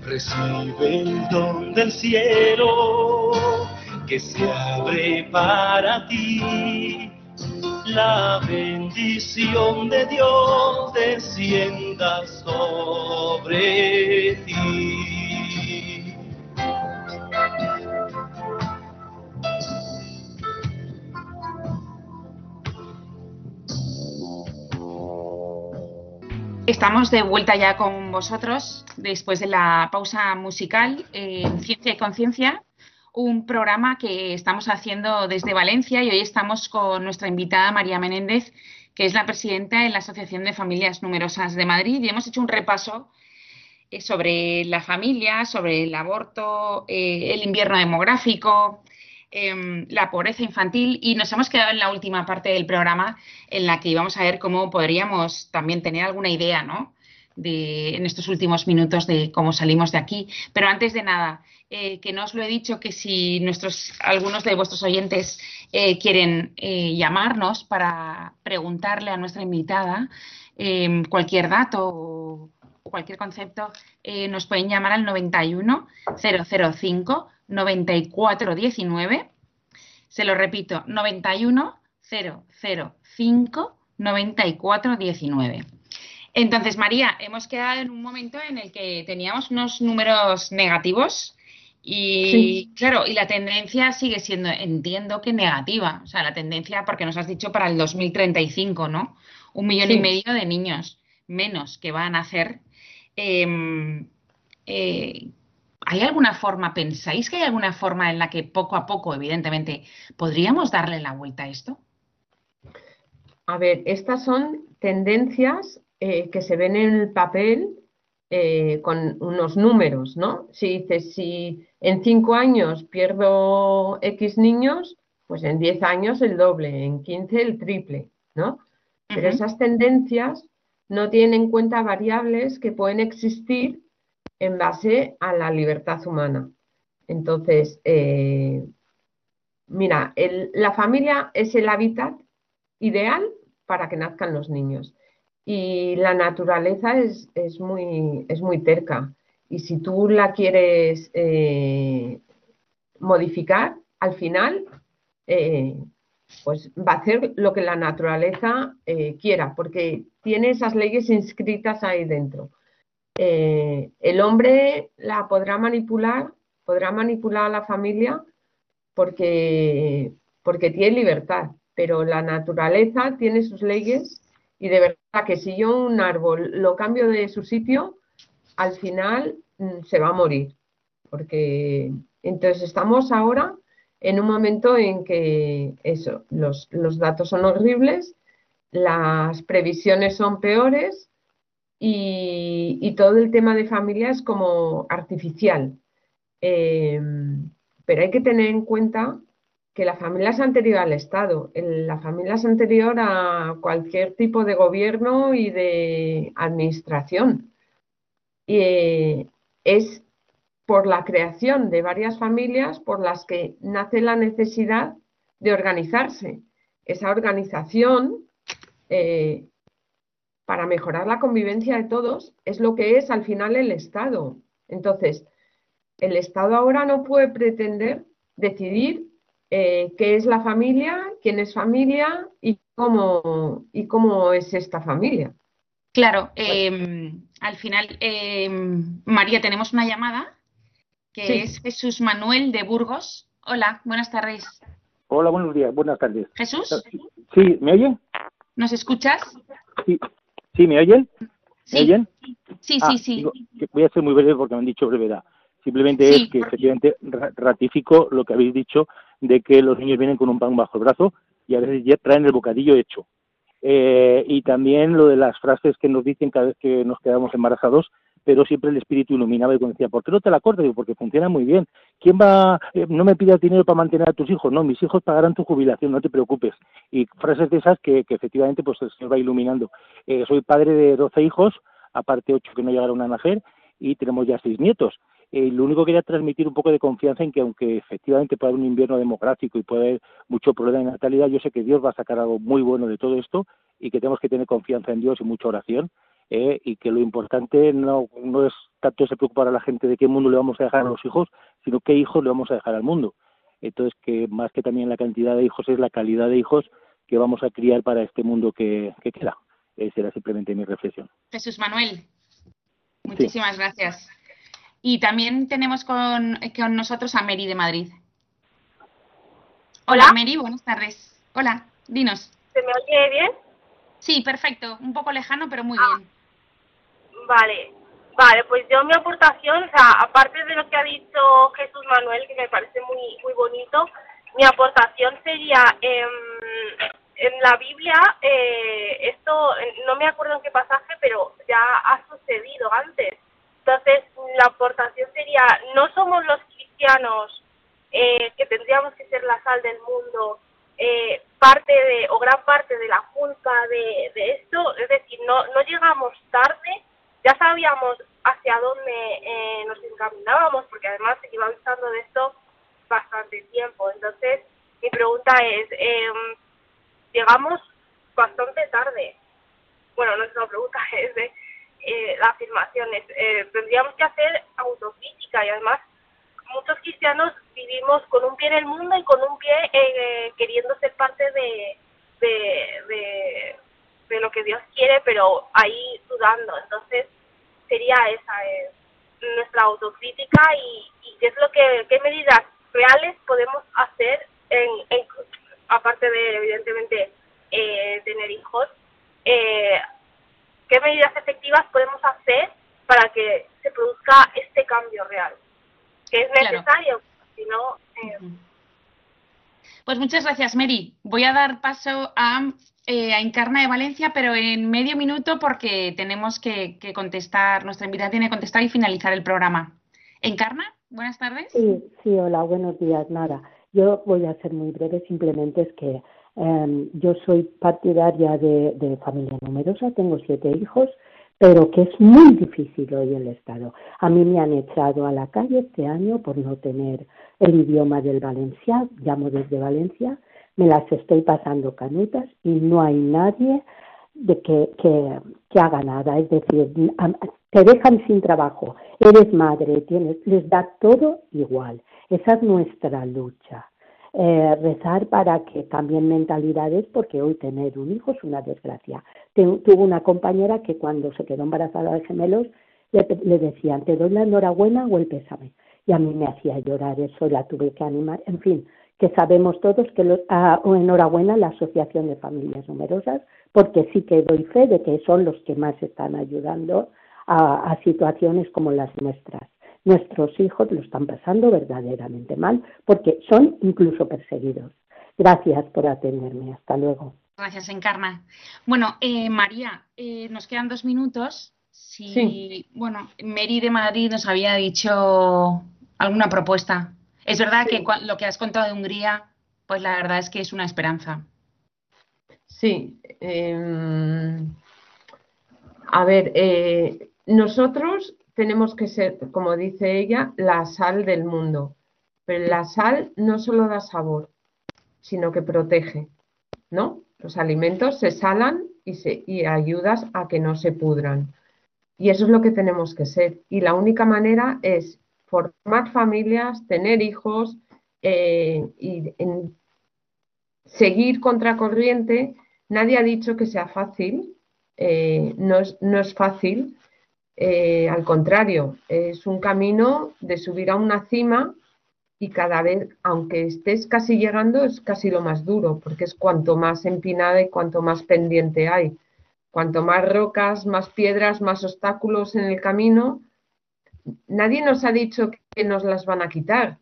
Recibe el don del cielo que se abre para ti. La bendición de Dios sobre ti. Estamos de vuelta ya con vosotros después de la pausa musical en Ciencia y Conciencia, un programa que estamos haciendo desde Valencia y hoy estamos con nuestra invitada María Menéndez, es la presidenta de la Asociación de Familias Numerosas de Madrid y hemos hecho un repaso eh, sobre la familia, sobre el aborto, eh, el invierno demográfico, em, la pobreza infantil y nos hemos quedado en la última parte del programa en la que íbamos a ver cómo podríamos también tener alguna idea, ¿no? De, en estos últimos minutos de cómo salimos de aquí. Pero antes de nada, eh, que no os lo he dicho, que si nuestros, algunos de vuestros oyentes eh, quieren eh, llamarnos para preguntarle a nuestra invitada em, cualquier dato o, cualquier concepto, nos pueden llamar al 91 005 9419. Se lo repito, 91 005 9419. Entonces, María, hemos quedado en un momento en el que teníamos unos números negativos y claro, y la tendencia sigue siendo, entiendo que negativa. O sea, la tendencia, porque nos has dicho para el 2035, ¿no? Un millón y medio de niños menos que van a nacer. Em, eh, ¿Hay alguna forma, pensáis que hay alguna forma en la que poco a poco, evidentemente, podríamos darle la vuelta a esto? A ver, estas son tendencias eh, que se ven en el papel eh, con unos números, ¿no? Si dices, si en cinco años pierdo X niños, pues en diez años el doble, en quince el triple, ¿no? Pero esas tendencias no tienen en cuenta variables que pueden existir en base a la libertad humana. Entonces, eh, mira, la familia es el hábitat ideal para que nazcan los niños. Y la naturaleza es, muy, es muy terca. Y si tú la quieres eh, modificar, al final, eh, pues va a hacer lo que la naturaleza eh, quiera, porque tiene esas leyes inscritas ahí dentro. el hombre la podrá manipular, podrá manipular a la familia porque, porque tiene libertad, pero la naturaleza tiene sus leyes y de verdad que si yo un árbol lo cambio de su sitio, al final mm, se va a morir. Porque entonces estamos ahora en un momento en que eso, los, datos son horribles, las previsiones son peores y, todo el tema de familia es como artificial. Em, pero hay que tener en cuenta que la familia es anterior al Estado, la familia es anterior a cualquier tipo de gobierno y de administración. Y eh, es por la creación de varias familias por las que nace la necesidad de organizarse. Esa organización, eh, para mejorar la convivencia de todos, es lo que es al final el Estado. Entonces, el Estado ahora no puede pretender decidir eh, qué es la familia, quién es familia y cómo, y cómo es esta familia. Claro, em, al final, em, María, tenemos una llamada que es Jesús Manuel de Burgos. Hola, buenas tardes. Hola, buenos días, buenas tardes. ¿Jesús? Sí, ¿me oyen? ¿Nos escuchas? Sí, ¿Sí ¿me oyen? ¿Me oyen? Sí, sí, sí. voy a ser muy breve porque me han dicho brevedad. Simplemente es que efectivamente ratifico lo que habéis dicho de que los niños vienen con un pan bajo el brazo y a veces ya traen el bocadillo hecho. Eh, y también lo de las frases que nos dicen cada vez que nos quedamos embarazados, pero siempre el espíritu iluminaba y decía, ¿por qué no te la cortas? Digo, porque funciona muy bien. ¿Quién va? Eh, no me pidas dinero para mantener a tus hijos, no, mis hijos pagarán tu jubilación, no te preocupes. Y frases de esas que, efectivamente pues se va iluminando. Eh, soy padre de 12 hijos, aparte 8 que no llegaron a nacer, y tenemos ya 6 nietos. Eh, lo único que quería transmitir un poco de confianza en que aunque efectivamente puede haber un invierno demográfico y puede haber mucho problema de natalidad, yo sé que Dios va a sacar algo muy bueno de todo esto y que tenemos que tener confianza en Dios y mucha oración eh, y que lo importante no, no es tanto se preocupar a la gente de qué mundo le vamos a dejar a los hijos, sino qué hijos le vamos a dejar al mundo. Entonces, que más que también la cantidad de hijos es la calidad de hijos que vamos a criar para este mundo que, queda. Esa era simplemente mi reflexión. Jesús Manuel, muchísimas gracias. Y también tenemos con, con nosotros a Mary de Madrid. Hola, Mary, buenas tardes. Hola, dinos. ¿Se me oye bien? Sí, perfecto. Un poco lejano, pero muy ah. bien. Vale, vale, pues yo mi aportación, o sea, aparte de lo que ha dicho Jesús Manuel, que me parece muy muy bonito, mi aportación sería em, en la Biblia, eh, esto no me acuerdo en qué pasaje, pero ya ha sucedido antes Entonces, la aportación sería, no somos los cristianos eh, que tendríamos que ser la sal del mundo, eh, parte de, o gran parte de la culpa de, de esto, es decir, no, no llegamos tarde, ya sabíamos hacia dónde eh, nos encaminábamos, porque además se iba avisando de esto bastante tiempo. Entonces, mi pregunta es, eh, llegamos bastante tarde. Bueno, no es una pregunta, es de eh, la afirmación. Es, eh, tendríamos que hacer autocrítica y además muchos cristianos vivimos con un pie en el mundo y con un pie eh, queriendo ser parte de, de, de, de, lo que Dios quiere, pero ahí dudando. Entonces, sería esa eh, nuestra autocrítica y, y, qué es lo que, qué medidas reales podemos hacer, en, en aparte de, evidentemente, eh, tener hijos, eh, qué medidas efectivas podemos hacer para que se produzca este cambio real que es necesario, claro. si no... Eh... Pues muchas gracias, Mary. Voy a dar paso a, eh, a, Encarna de Valencia, pero en medio minuto porque tenemos que, que, contestar, nuestra invitada tiene que contestar y finalizar el programa. Encarna, buenas tardes. Sí, sí, hola, buenos días, Nara. Yo voy a ser muy breve, simplemente es que eh, yo soy partidaria de, familia numerosa, tengo siete hijos, pero que es muy difícil hoy el Estado. A mí me han echado a la calle este año por no tener el idioma del Valencia, llamo desde Valencia, me las estoy pasando canutas y no hay nadie de que, que, que haga nada, es decir, te dejan sin trabajo, eres madre, tienes, les da todo igual. Esa es nuestra lucha eh, rezar para que cambien mentalidades porque hoy tener un hijo es una desgracia. Tuvo una compañera que cuando se quedó embarazada de gemelos le, le decían, te doy la enhorabuena o el pésame. Y a mí me hacía llorar eso, la tuve que animar. En fin, que sabemos todos que lo, ah, enhorabuena la Asociación de Familias Numerosas, porque sí que doy fe de que son los que más están ayudando a situaciones como las nuestras nuestros hijos lo están pasando verdaderamente mal porque son incluso perseguidos. Gracias por atenderme. Hasta luego. Gracias, Encarna. Bueno, eh, María, eh, nos quedan dos minutos. Si, sí. Bueno, Mary de Madrid nos había dicho alguna propuesta. Es verdad sí. que lo que has contado de Hungría, pues la verdad es que es una esperanza. Sí. Eh, a ver, eh, nosotros tenemos que ser, como dice ella, la sal del mundo. Pero la sal no solo da sabor, sino que protege, ¿no? Los alimentos se salan y, ayudas a que no se pudran. Y eso es lo que tenemos que ser. Y la única manera es formar familias, tener hijos eh, y en, seguir contracorriente. Nadie ha dicho que sea fácil, eh, no es fácil, eh, al contrario, es un camino de subir a una cima y cada vez, aunque estés casi llegando, es casi lo más duro, porque es cuanto más empinada y cuanto más pendiente hay. Cuanto más rocas, más piedras, más obstáculos en el camino, nadie nos ha dicho que nos las van a quitar.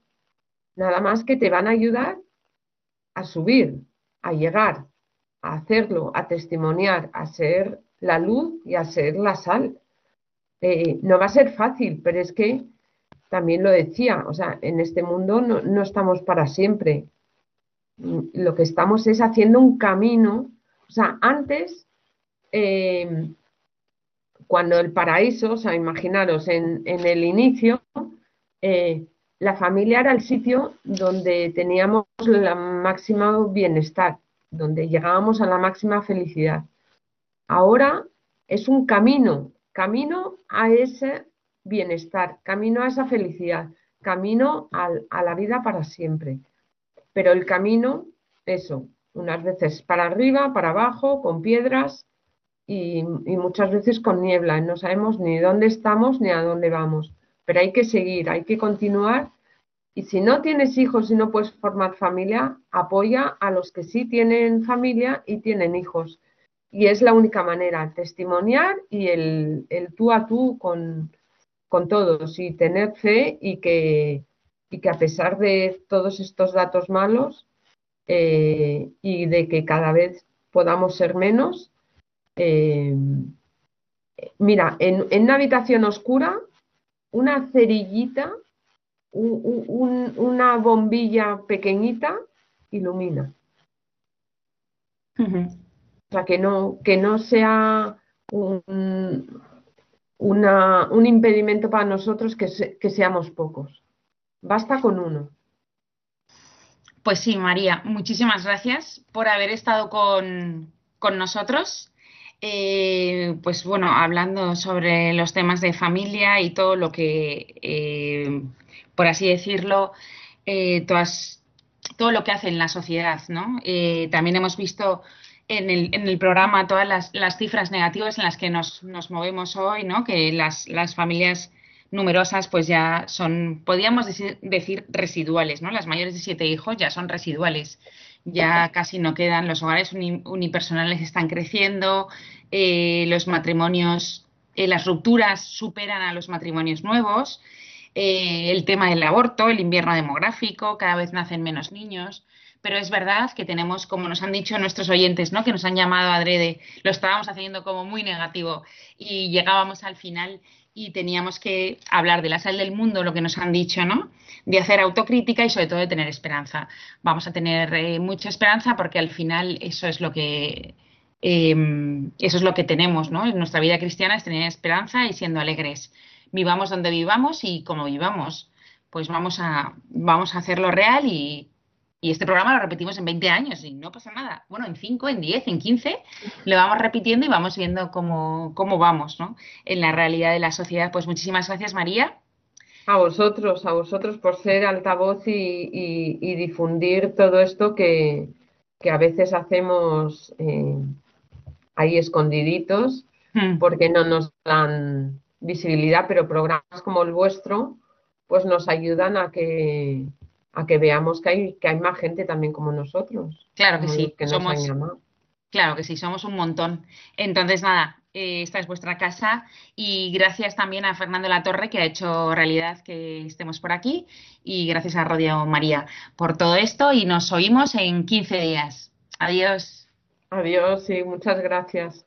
Nada más que te van a ayudar a subir, a llegar, a hacerlo, a testimoniar, a ser la luz y a ser la sal. Eh, no va a ser fácil, pero es que también lo decía, o sea, en este mundo no, no estamos para siempre. Lo que estamos es haciendo un camino, o sea, antes, eh, cuando el paraíso, o sea, imaginaros, en, en el inicio, eh, la familia era el sitio donde teníamos el máximo bienestar, donde llegábamos a la máxima felicidad. Ahora es un camino camino a ese bienestar, camino a esa felicidad, camino a, la vida para siempre. Pero el camino, eso, unas veces para arriba, para abajo, con piedras y, y, muchas veces con niebla. No sabemos ni dónde estamos ni a dónde vamos. Pero hay que seguir, hay que continuar. Y si no tienes hijos y no puedes formar familia, apoya a los que sí tienen familia y tienen hijos y es la única manera, testimoniar y el, el tú a tú con, con, todos y tener fe y que, y que a pesar de todos estos datos malos eh, y de que cada vez podamos ser menos, eh, mira, en, en, una habitación oscura una cerillita, una bombilla pequeñita ilumina. O sea, que no, que no sea un, un impedimento para nosotros que, que seamos pocos. Basta con uno. Pues sí, María, muchísimas gracias por haber estado con, nosotros. Eh, pues bueno, hablando sobre los temas de familia y todo lo que, eh, por así decirlo, eh, todo lo que hace en la sociedad, ¿no? también hemos visto en el, en el programa todas las, las, cifras negativas en las que nos, nos movemos hoy, ¿no? Que las, las familias numerosas, pues ya son, podríamos decir, residuales, ¿no? Las mayores de siete hijos ya son residuales, ya casi no quedan, los hogares unipersonales están creciendo, eh, los matrimonios, eh, las rupturas superan a los matrimonios nuevos, eh, el tema del aborto, el invierno demográfico, cada vez nacen menos niños. Pero es verdad que tenemos, como nos han dicho nuestros oyentes, ¿no? que nos han llamado adrede, lo estábamos haciendo como muy negativo y llegábamos al final y teníamos que hablar de la sal del mundo, lo que nos han dicho, ¿no? De hacer autocrítica y sobre todo de tener esperanza. Vamos a tener eh, mucha esperanza porque al final eso es lo que em, eso es lo que tenemos, ¿no? En nuestra vida cristiana es tener esperanza y siendo alegres. Vivamos donde vivamos y como vivamos, pues vamos a vamos a hacerlo real y, y este programa lo repetimos en 20 años y no pasa nada. Bueno, en 5, en 10, en 15, lo vamos repitiendo y vamos viendo cómo, cómo vamos ¿no? en la realidad de la sociedad. Pues muchísimas gracias, María. A vosotros, a vosotros por ser altavoz y, difundir todo esto que, a veces hacemos eh, ahí escondiditos hmm. porque no nos dan visibilidad, pero programas como el vuestro pues nos ayudan a que a que veamos que hay, que hay más gente también como nosotros. Claro que sí, que somos, claro que sí, somos un montón. Entonces, nada, eh, esta es vuestra casa y gracias también a Fernando La Torre que ha hecho realidad que estemos por aquí y gracias a Radio María por todo esto y nos oímos en 15 días. Adiós. Adiós y muchas gracias.